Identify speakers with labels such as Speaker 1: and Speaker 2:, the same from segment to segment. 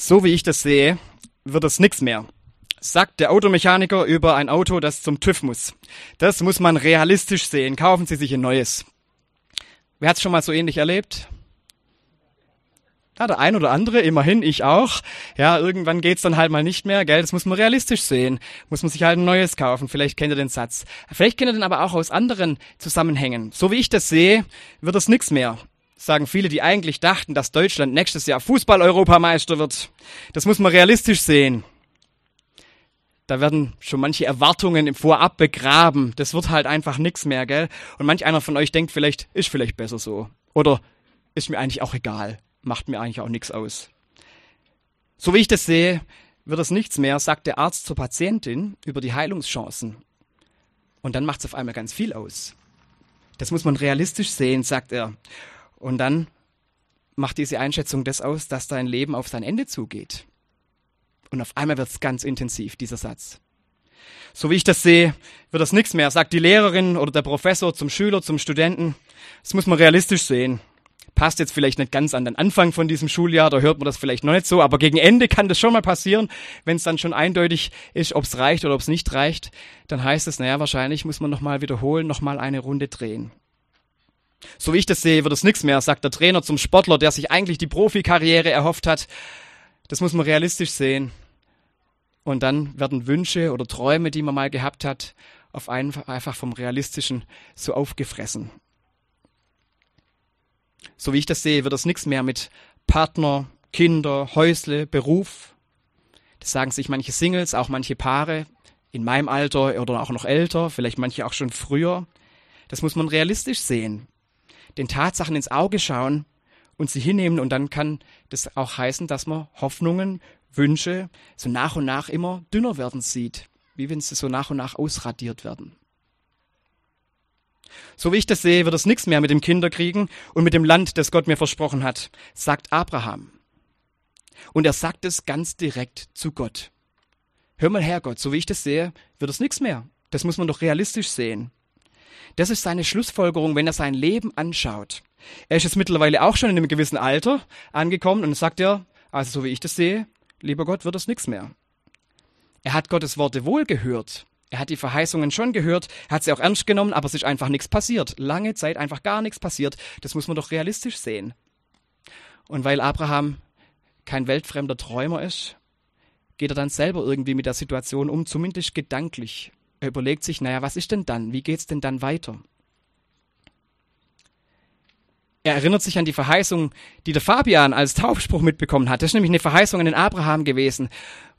Speaker 1: So wie ich das sehe, wird es nichts mehr. Sagt der Automechaniker über ein Auto, das zum TÜV muss. Das muss man realistisch sehen. Kaufen Sie sich ein neues. Wer hat es schon mal so ähnlich erlebt? Ja, der ein oder andere, immerhin, ich auch. Ja, irgendwann geht's dann halt mal nicht mehr, gell? Das muss man realistisch sehen. Muss man sich halt ein neues kaufen. Vielleicht kennt ihr den Satz. Vielleicht kennt ihr den aber auch aus anderen Zusammenhängen. So wie ich das sehe, wird es nichts mehr sagen viele, die eigentlich dachten, dass Deutschland nächstes Jahr Fußball-Europameister wird. Das muss man realistisch sehen. Da werden schon manche Erwartungen im Vorab begraben. Das wird halt einfach nix mehr, gell? Und manch einer von euch denkt vielleicht, ist vielleicht besser so. Oder ist mir eigentlich auch egal. Macht mir eigentlich auch nichts aus. So wie ich das sehe, wird es nichts mehr, sagt der Arzt zur Patientin über die Heilungschancen. Und dann macht es auf einmal ganz viel aus. Das muss man realistisch sehen, sagt er. Und dann macht diese Einschätzung das aus, dass dein Leben auf sein Ende zugeht. Und auf einmal wird es ganz intensiv, dieser Satz. So wie ich das sehe, wird das nichts mehr, sagt die Lehrerin oder der Professor zum Schüler, zum Studenten. Das muss man realistisch sehen. Passt jetzt vielleicht nicht ganz an den Anfang von diesem Schuljahr, da hört man das vielleicht noch nicht so, aber gegen Ende kann das schon mal passieren, wenn es dann schon eindeutig ist, ob es reicht oder ob es nicht reicht, dann heißt es, naja, wahrscheinlich muss man nochmal wiederholen, nochmal eine Runde drehen. So wie ich das sehe, wird es nichts mehr, sagt der Trainer zum Sportler, der sich eigentlich die Profikarriere erhofft hat. Das muss man realistisch sehen. Und dann werden Wünsche oder Träume, die man mal gehabt hat, auf einfach, vom Realistischen so aufgefressen. So wie ich das sehe, wird es nichts mehr mit Partner, Kinder, Häusle, Beruf. Das sagen sich manche Singles, auch manche Paare in meinem Alter oder auch noch älter, vielleicht manche auch schon früher. Das muss man realistisch sehen den Tatsachen ins Auge schauen und sie hinnehmen. Und dann kann das auch heißen, dass man Hoffnungen, Wünsche so nach und nach immer dünner werden sieht, wie wenn sie so nach und nach ausradiert werden. So wie ich das sehe, wird es nichts mehr mit dem Kinderkriegen und mit dem Land, das Gott mir versprochen hat, sagt Abraham. Und er sagt es ganz direkt zu Gott. Hör mal her, Gott, so wie ich das sehe, wird es nichts mehr. Das muss man doch realistisch sehen. Das ist seine Schlussfolgerung, wenn er sein Leben anschaut. Er ist jetzt mittlerweile auch schon in einem gewissen Alter angekommen und sagt er, also so wie ich das sehe, lieber Gott, wird es nichts mehr. Er hat Gottes Worte wohl gehört. Er hat die Verheißungen schon gehört, hat sie auch ernst genommen, aber es ist einfach nichts passiert. Lange Zeit einfach gar nichts passiert. Das muss man doch realistisch sehen. Und weil Abraham kein weltfremder Träumer ist, geht er dann selber irgendwie mit der Situation um, zumindest gedanklich. Er überlegt sich, naja, was ist denn dann? Wie geht's denn dann weiter? Er erinnert sich an die Verheißung, die der Fabian als Taufspruch mitbekommen hat. Das ist nämlich eine Verheißung an den Abraham gewesen,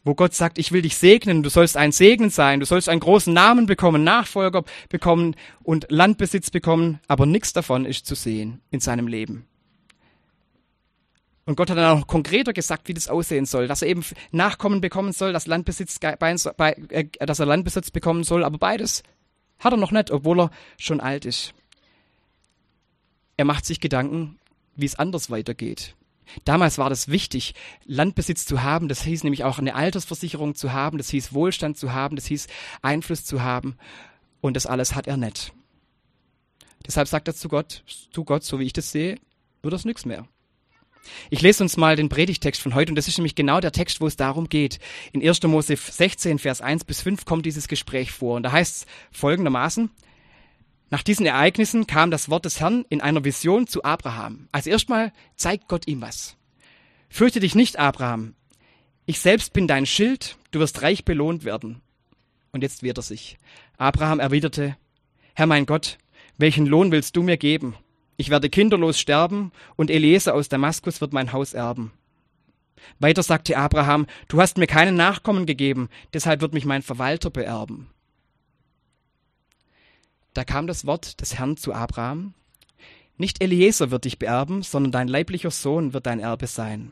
Speaker 1: wo Gott sagt, ich will dich segnen, du sollst ein Segen sein, du sollst einen großen Namen bekommen, Nachfolger bekommen und Landbesitz bekommen, aber nichts davon ist zu sehen in seinem Leben. Und Gott hat dann auch konkreter gesagt, wie das aussehen soll, dass er eben Nachkommen bekommen soll, dass, Landbesitz, äh, dass er Landbesitz bekommen soll, aber beides hat er noch nicht, obwohl er schon alt ist. Er macht sich Gedanken, wie es anders weitergeht. Damals war das wichtig, Landbesitz zu haben. Das hieß nämlich auch eine Altersversicherung zu haben. Das hieß Wohlstand zu haben. Das hieß Einfluss zu haben. Und das alles hat er nicht. Deshalb sagt er zu Gott, zu Gott, so wie ich das sehe, wird das nichts mehr. Ich lese uns mal den Predigtext von heute und das ist nämlich genau der Text, wo es darum geht. In 1. Mose 16, Vers 1 bis 5 kommt dieses Gespräch vor und da heißt es folgendermaßen, nach diesen Ereignissen kam das Wort des Herrn in einer Vision zu Abraham. Also erstmal zeigt Gott ihm was. Fürchte dich nicht, Abraham. Ich selbst bin dein Schild, du wirst reich belohnt werden. Und jetzt wehrt er sich. Abraham erwiderte, Herr mein Gott, welchen Lohn willst du mir geben? Ich werde kinderlos sterben und Eliezer aus Damaskus wird mein Haus erben. Weiter sagte Abraham, du hast mir keinen Nachkommen gegeben, deshalb wird mich mein Verwalter beerben. Da kam das Wort des Herrn zu Abraham, nicht Eliezer wird dich beerben, sondern dein leiblicher Sohn wird dein Erbe sein.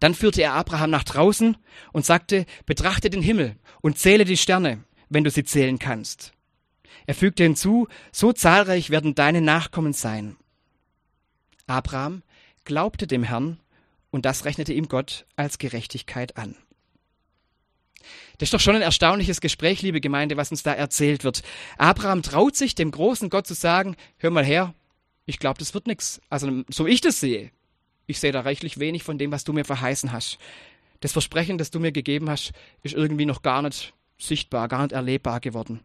Speaker 1: Dann führte er Abraham nach draußen und sagte, betrachte den Himmel und zähle die Sterne, wenn du sie zählen kannst. Er fügte hinzu, so zahlreich werden deine Nachkommen sein. Abraham glaubte dem Herrn und das rechnete ihm Gott als Gerechtigkeit an. Das ist doch schon ein erstaunliches Gespräch, liebe Gemeinde, was uns da erzählt wird. Abraham traut sich, dem großen Gott zu sagen, hör mal her, ich glaube, das wird nichts. Also so ich das sehe, Ich sehe da reichlich wenig von dem, was du mir verheißen hast. Das Versprechen, das du mir gegeben hast, ist irgendwie noch gar nicht sichtbar, gar nicht erlebbar geworden.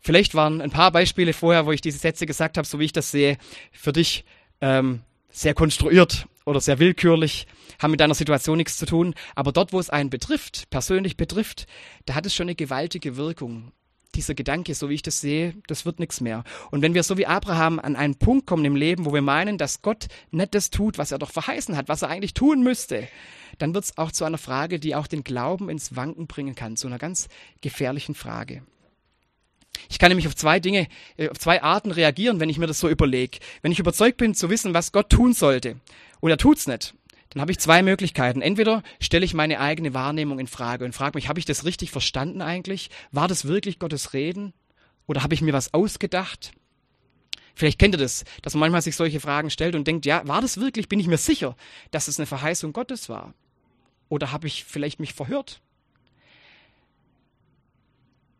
Speaker 1: Vielleicht waren ein paar Beispiele vorher, wo ich diese Sätze gesagt habe, so wie ich das sehe, für dich ähm, sehr konstruiert oder sehr willkürlich, haben mit deiner Situation nichts zu tun. Aber dort, wo es einen betrifft, persönlich betrifft, da hat es schon eine gewaltige Wirkung. Dieser Gedanke, so wie ich das sehe, das wird nichts mehr. Und wenn wir so wie Abraham an einen Punkt kommen im Leben, wo wir meinen, dass Gott nicht das tut, was er doch verheißen hat, was er eigentlich tun müsste, dann wird es auch zu einer Frage, die auch den Glauben ins Wanken bringen kann, zu einer ganz gefährlichen Frage. Ich kann nämlich auf zwei Dinge, äh, auf zwei Arten reagieren, wenn ich mir das so überlege. Wenn ich überzeugt bin zu wissen, was Gott tun sollte, und er tut's nicht, dann habe ich zwei Möglichkeiten. Entweder stelle ich meine eigene Wahrnehmung in Frage und frage mich, habe ich das richtig verstanden eigentlich? War das wirklich Gottes Reden? Oder habe ich mir was ausgedacht? Vielleicht kennt ihr das, dass man manchmal sich solche Fragen stellt und denkt, ja, war das wirklich? Bin ich mir sicher, dass es eine Verheißung Gottes war? Oder habe ich vielleicht mich verhört?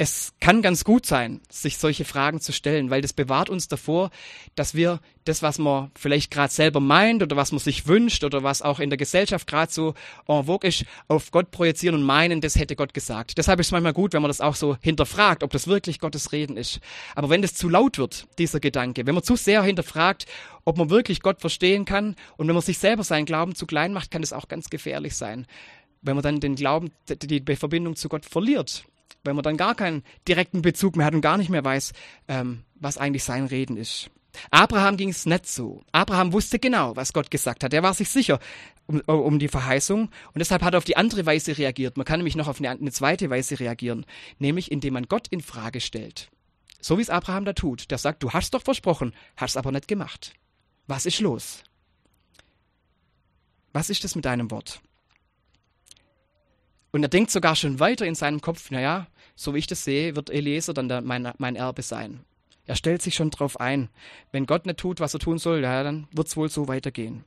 Speaker 1: Es kann ganz gut sein, sich solche Fragen zu stellen, weil das bewahrt uns davor, dass wir das, was man vielleicht gerade selber meint oder was man sich wünscht oder was auch in der Gesellschaft gerade so en vogue ist, auf Gott projizieren und meinen, das hätte Gott gesagt. Deshalb ist es manchmal gut, wenn man das auch so hinterfragt, ob das wirklich Gottes Reden ist. Aber wenn das zu laut wird, dieser Gedanke, wenn man zu sehr hinterfragt, ob man wirklich Gott verstehen kann und wenn man sich selber seinen Glauben zu klein macht, kann das auch ganz gefährlich sein. Wenn man dann den Glauben, die Verbindung zu Gott verliert wenn man dann gar keinen direkten Bezug mehr hat und gar nicht mehr weiß, ähm, was eigentlich sein Reden ist. Abraham ging es nicht so. Abraham wusste genau, was Gott gesagt hat. Er war sich sicher um, um die Verheißung und deshalb hat er auf die andere Weise reagiert. Man kann nämlich noch auf eine, eine zweite Weise reagieren, nämlich indem man Gott in Frage stellt. So wie es Abraham da tut. Der sagt, du hast doch versprochen, hast aber nicht gemacht. Was ist los? Was ist das mit deinem Wort? Und er denkt sogar schon weiter in seinem Kopf, naja, so wie ich das sehe, wird Eliezer dann der, mein, mein Erbe sein. Er stellt sich schon drauf ein. Wenn Gott nicht tut, was er tun soll, ja, dann wird es wohl so weitergehen.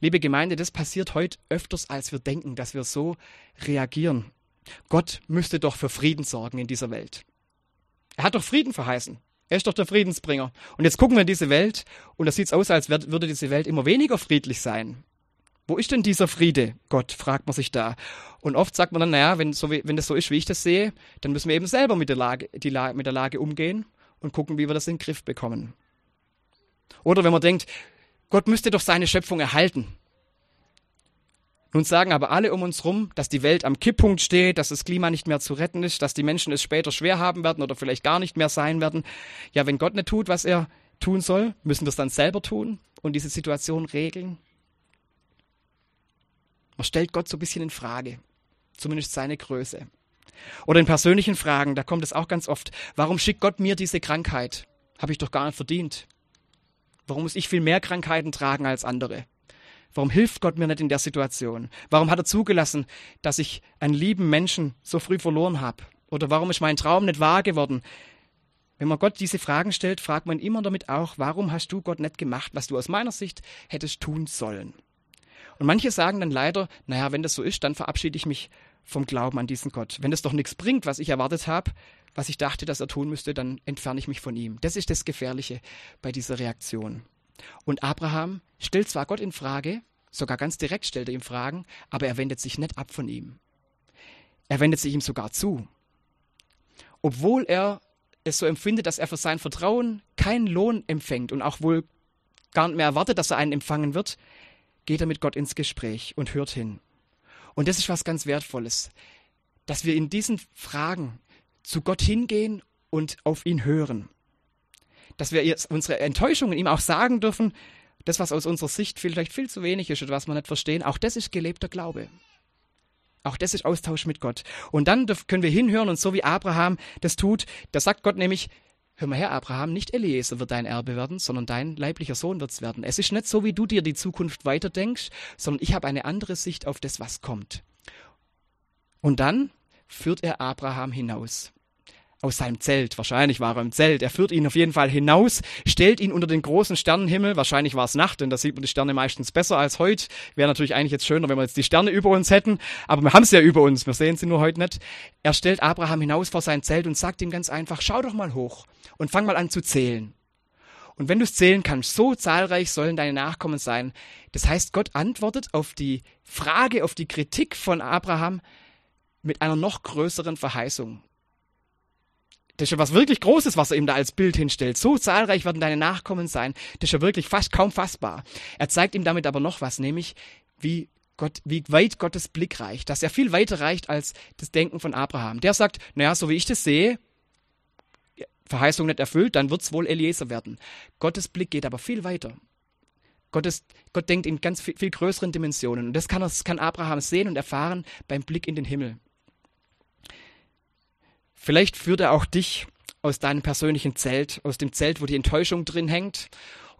Speaker 1: Liebe Gemeinde, das passiert heute öfters, als wir denken, dass wir so reagieren. Gott müsste doch für Frieden sorgen in dieser Welt. Er hat doch Frieden verheißen. Er ist doch der Friedensbringer. Und jetzt gucken wir in diese Welt und da sieht es aus, als würde diese Welt immer weniger friedlich sein. Wo ist denn dieser Friede, Gott, fragt man sich da. Und oft sagt man dann, naja, wenn, so wenn das so ist, wie ich das sehe, dann müssen wir eben selber mit der, Lage, die mit der Lage umgehen und gucken, wie wir das in den Griff bekommen. Oder wenn man denkt, Gott müsste doch seine Schöpfung erhalten. Nun sagen aber alle um uns rum, dass die Welt am Kipppunkt steht, dass das Klima nicht mehr zu retten ist, dass die Menschen es später schwer haben werden oder vielleicht gar nicht mehr sein werden. Ja, wenn Gott nicht tut, was er tun soll, müssen wir es dann selber tun und diese Situation regeln. Man stellt Gott so ein bisschen in Frage, zumindest seine Größe. Oder in persönlichen Fragen, da kommt es auch ganz oft, warum schickt Gott mir diese Krankheit? Habe ich doch gar nicht verdient. Warum muss ich viel mehr Krankheiten tragen als andere? Warum hilft Gott mir nicht in der Situation? Warum hat er zugelassen, dass ich einen lieben Menschen so früh verloren habe? Oder warum ist mein Traum nicht wahr geworden? Wenn man Gott diese Fragen stellt, fragt man immer damit auch, warum hast du Gott nicht gemacht, was du aus meiner Sicht hättest tun sollen? Und manche sagen dann leider, naja, wenn das so ist, dann verabschiede ich mich vom Glauben an diesen Gott. Wenn das doch nichts bringt, was ich erwartet habe, was ich dachte, dass er tun müsste, dann entferne ich mich von ihm. Das ist das Gefährliche bei dieser Reaktion. Und Abraham stellt zwar Gott in Frage, sogar ganz direkt stellt er ihm Fragen, aber er wendet sich nicht ab von ihm. Er wendet sich ihm sogar zu. Obwohl er es so empfindet, dass er für sein Vertrauen keinen Lohn empfängt und auch wohl gar nicht mehr erwartet, dass er einen empfangen wird, geht er mit Gott ins Gespräch und hört hin. Und das ist was ganz Wertvolles, dass wir in diesen Fragen zu Gott hingehen und auf ihn hören. Dass wir unsere Enttäuschungen ihm auch sagen dürfen, das, was aus unserer Sicht vielleicht viel zu wenig ist oder was wir nicht verstehen, auch das ist gelebter Glaube. Auch das ist Austausch mit Gott. Und dann können wir hinhören und so wie Abraham das tut, da sagt Gott nämlich, Hör mal her, Abraham, nicht Eliezer wird dein Erbe werden, sondern dein leiblicher Sohn wird's werden. Es ist nicht so, wie du dir die Zukunft weiterdenkst, sondern ich habe eine andere Sicht auf das, was kommt. Und dann führt er Abraham hinaus aus seinem Zelt. Wahrscheinlich war er im Zelt. Er führt ihn auf jeden Fall hinaus, stellt ihn unter den großen Sternenhimmel. Wahrscheinlich war es Nacht, denn da sieht man die Sterne meistens besser als heute. Wäre natürlich eigentlich jetzt schöner, wenn wir jetzt die Sterne über uns hätten. Aber wir haben sie ja über uns. Wir sehen sie nur heute nicht. Er stellt Abraham hinaus vor sein Zelt und sagt ihm ganz einfach, schau doch mal hoch und fang mal an zu zählen. Und wenn du es zählen kannst, so zahlreich sollen deine Nachkommen sein. Das heißt, Gott antwortet auf die Frage, auf die Kritik von Abraham mit einer noch größeren Verheißung. Das ist ja was wirklich Großes, was er ihm da als Bild hinstellt. So zahlreich werden deine Nachkommen sein. Das ist ja wirklich fast kaum fassbar. Er zeigt ihm damit aber noch was, nämlich wie Gott, wie weit Gottes Blick reicht, dass er viel weiter reicht als das Denken von Abraham. Der sagt, naja, so wie ich das sehe, Verheißung nicht erfüllt, dann wird es wohl Eliezer werden. Gottes Blick geht aber viel weiter. Gottes, Gott denkt in ganz viel, viel größeren Dimensionen. Und das kann, das kann Abraham sehen und erfahren beim Blick in den Himmel. Vielleicht führt er auch dich aus deinem persönlichen Zelt, aus dem Zelt, wo die Enttäuschung drin hängt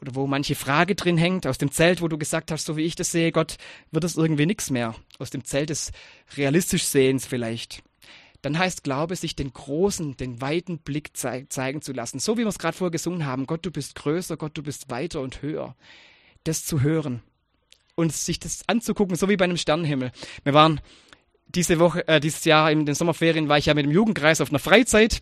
Speaker 1: oder wo manche Frage drin hängt, aus dem Zelt, wo du gesagt hast, so wie ich das sehe, Gott, wird es irgendwie nichts mehr. Aus dem Zelt des realistisch Sehens vielleicht. Dann heißt Glaube, sich den großen, den weiten Blick zei zeigen zu lassen. So wie wir es gerade vorher gesungen haben. Gott, du bist größer, Gott, du bist weiter und höher. Das zu hören und sich das anzugucken, so wie bei einem Sternenhimmel. Wir waren diese Woche, äh, dieses Jahr in den Sommerferien war ich ja mit dem Jugendkreis auf einer Freizeit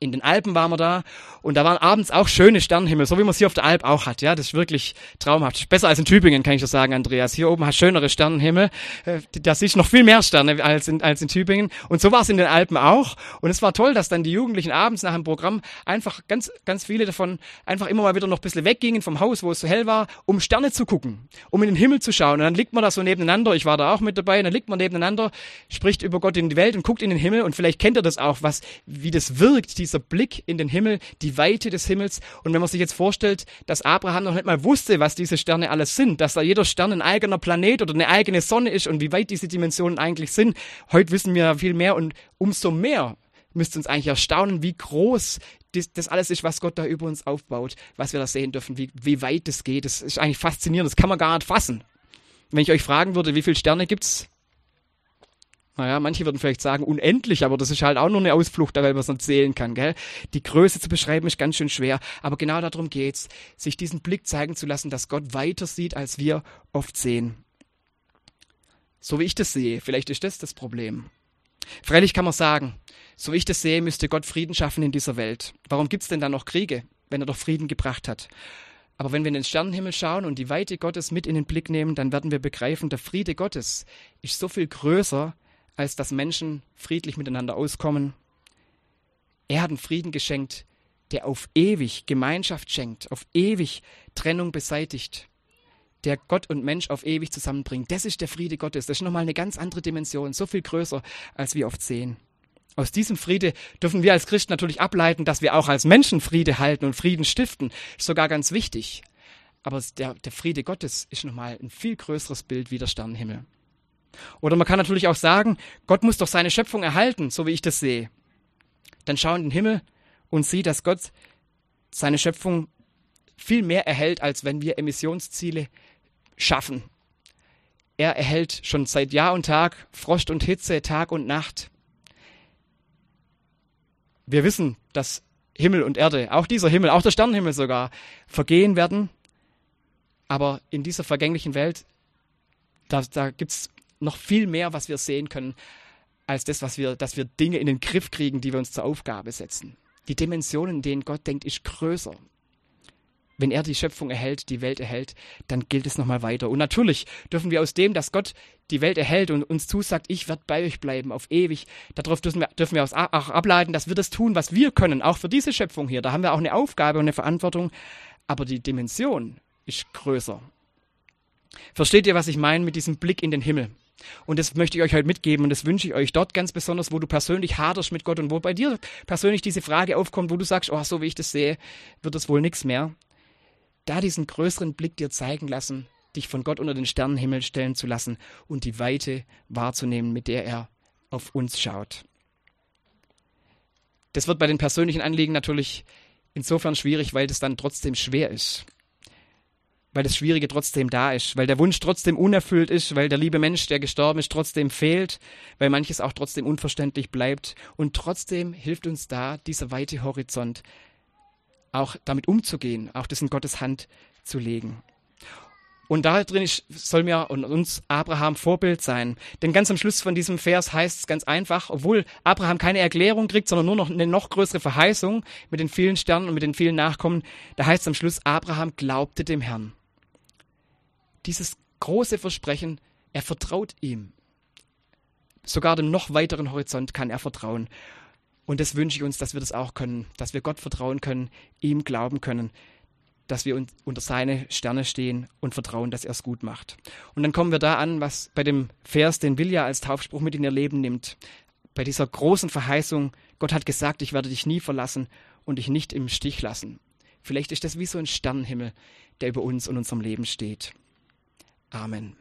Speaker 1: in den Alpen waren wir da und da waren abends auch schöne Sternenhimmel, so wie man sie auf der Alp auch hat. Ja, das ist wirklich traumhaft. Besser als in Tübingen, kann ich das sagen, Andreas. Hier oben hast schönere Sternenhimmel. Äh, da siehst noch viel mehr Sterne als in, als in Tübingen. Und so war es in den Alpen auch. Und es war toll, dass dann die Jugendlichen abends nach dem Programm einfach ganz, ganz viele davon einfach immer mal wieder noch ein bisschen weggingen vom Haus, wo es so hell war, um Sterne zu gucken, um in den Himmel zu schauen. Und dann liegt man da so nebeneinander. Ich war da auch mit dabei. Und dann liegt man nebeneinander, spricht über Gott in die Welt und guckt in den Himmel. Und vielleicht kennt ihr das auch, was, wie das wirkt, dieser Blick in den Himmel, die Weite des Himmels. Und wenn man sich jetzt vorstellt, dass Abraham noch nicht mal wusste, was diese Sterne alles sind, dass da jeder Stern ein eigener Planet oder eine eigene Sonne ist und wie weit diese Dimensionen eigentlich sind, heute wissen wir viel mehr und umso mehr müsste uns eigentlich erstaunen, wie groß das, das, alles ist, was Gott da über uns aufbaut, was wir da sehen dürfen, wie, wie weit das geht. Das ist eigentlich faszinierend, das kann man gar nicht fassen. Wenn ich euch fragen würde, wie viele Sterne gibt's naja, manche würden vielleicht sagen unendlich, aber das ist halt auch nur eine Ausflucht, weil man es nicht zählen kann, gell? Die Größe zu beschreiben ist ganz schön schwer, aber genau darum geht's, sich diesen Blick zeigen zu lassen, dass Gott weiter sieht, als wir oft sehen. So wie ich das sehe, vielleicht ist das das Problem. Freilich kann man sagen, so wie ich das sehe, müsste Gott Frieden schaffen in dieser Welt. Warum gibt's denn da noch Kriege, wenn er doch Frieden gebracht hat? Aber wenn wir in den Sternenhimmel schauen und die Weite Gottes mit in den Blick nehmen, dann werden wir begreifen, der Friede Gottes ist so viel größer als dass Menschen friedlich miteinander auskommen. Er hat einen Frieden geschenkt, der auf ewig Gemeinschaft schenkt, auf ewig Trennung beseitigt, der Gott und Mensch auf ewig zusammenbringt. Das ist der Friede Gottes. Das ist nochmal eine ganz andere Dimension, so viel größer, als wir oft sehen. Aus diesem Friede dürfen wir als Christen natürlich ableiten, dass wir auch als Menschen Friede halten und Frieden stiften. Ist sogar ganz wichtig. Aber der, der Friede Gottes ist nochmal ein viel größeres Bild wie der Sternenhimmel. Oder man kann natürlich auch sagen, Gott muss doch seine Schöpfung erhalten, so wie ich das sehe. Dann schau in den Himmel und sieh, dass Gott seine Schöpfung viel mehr erhält, als wenn wir Emissionsziele schaffen. Er erhält schon seit Jahr und Tag Frost und Hitze, Tag und Nacht. Wir wissen, dass Himmel und Erde, auch dieser Himmel, auch der Sternenhimmel sogar, vergehen werden. Aber in dieser vergänglichen Welt, da, da gibt es noch viel mehr, was wir sehen können, als das, was wir, dass wir Dinge in den Griff kriegen, die wir uns zur Aufgabe setzen. Die Dimensionen, in denen Gott denkt, ist größer. Wenn er die Schöpfung erhält, die Welt erhält, dann gilt es nochmal weiter. Und natürlich dürfen wir aus dem, dass Gott die Welt erhält und uns zusagt, ich werde bei euch bleiben auf ewig, darauf dürfen wir, dürfen wir auch ableiten, dass wir das tun, was wir können, auch für diese Schöpfung hier. Da haben wir auch eine Aufgabe und eine Verantwortung, aber die Dimension ist größer. Versteht ihr, was ich meine mit diesem Blick in den Himmel? Und das möchte ich euch heute mitgeben und das wünsche ich euch dort ganz besonders, wo du persönlich haderst mit Gott und wo bei dir persönlich diese Frage aufkommt, wo du sagst, oh, so wie ich das sehe, wird das wohl nichts mehr. Da diesen größeren Blick dir zeigen lassen, dich von Gott unter den Sternenhimmel stellen zu lassen und die Weite wahrzunehmen, mit der er auf uns schaut. Das wird bei den persönlichen Anliegen natürlich insofern schwierig, weil das dann trotzdem schwer ist weil das Schwierige trotzdem da ist, weil der Wunsch trotzdem unerfüllt ist, weil der liebe Mensch, der gestorben ist, trotzdem fehlt, weil manches auch trotzdem unverständlich bleibt. Und trotzdem hilft uns da dieser weite Horizont, auch damit umzugehen, auch das in Gottes Hand zu legen. Und da drin soll mir und uns Abraham Vorbild sein. Denn ganz am Schluss von diesem Vers heißt es ganz einfach, obwohl Abraham keine Erklärung kriegt, sondern nur noch eine noch größere Verheißung mit den vielen Sternen und mit den vielen Nachkommen, da heißt es am Schluss, Abraham glaubte dem Herrn. Dieses große Versprechen, er vertraut ihm. Sogar dem noch weiteren Horizont kann er vertrauen. Und das wünsche ich uns, dass wir das auch können, dass wir Gott vertrauen können, ihm glauben können dass wir unter seine Sterne stehen und vertrauen, dass er es gut macht. Und dann kommen wir da an, was bei dem Vers, den Vilja als Taufspruch mit in ihr Leben nimmt. Bei dieser großen Verheißung, Gott hat gesagt, ich werde dich nie verlassen und dich nicht im Stich lassen. Vielleicht ist das wie so ein Sternenhimmel, der über uns und unserem Leben steht. Amen.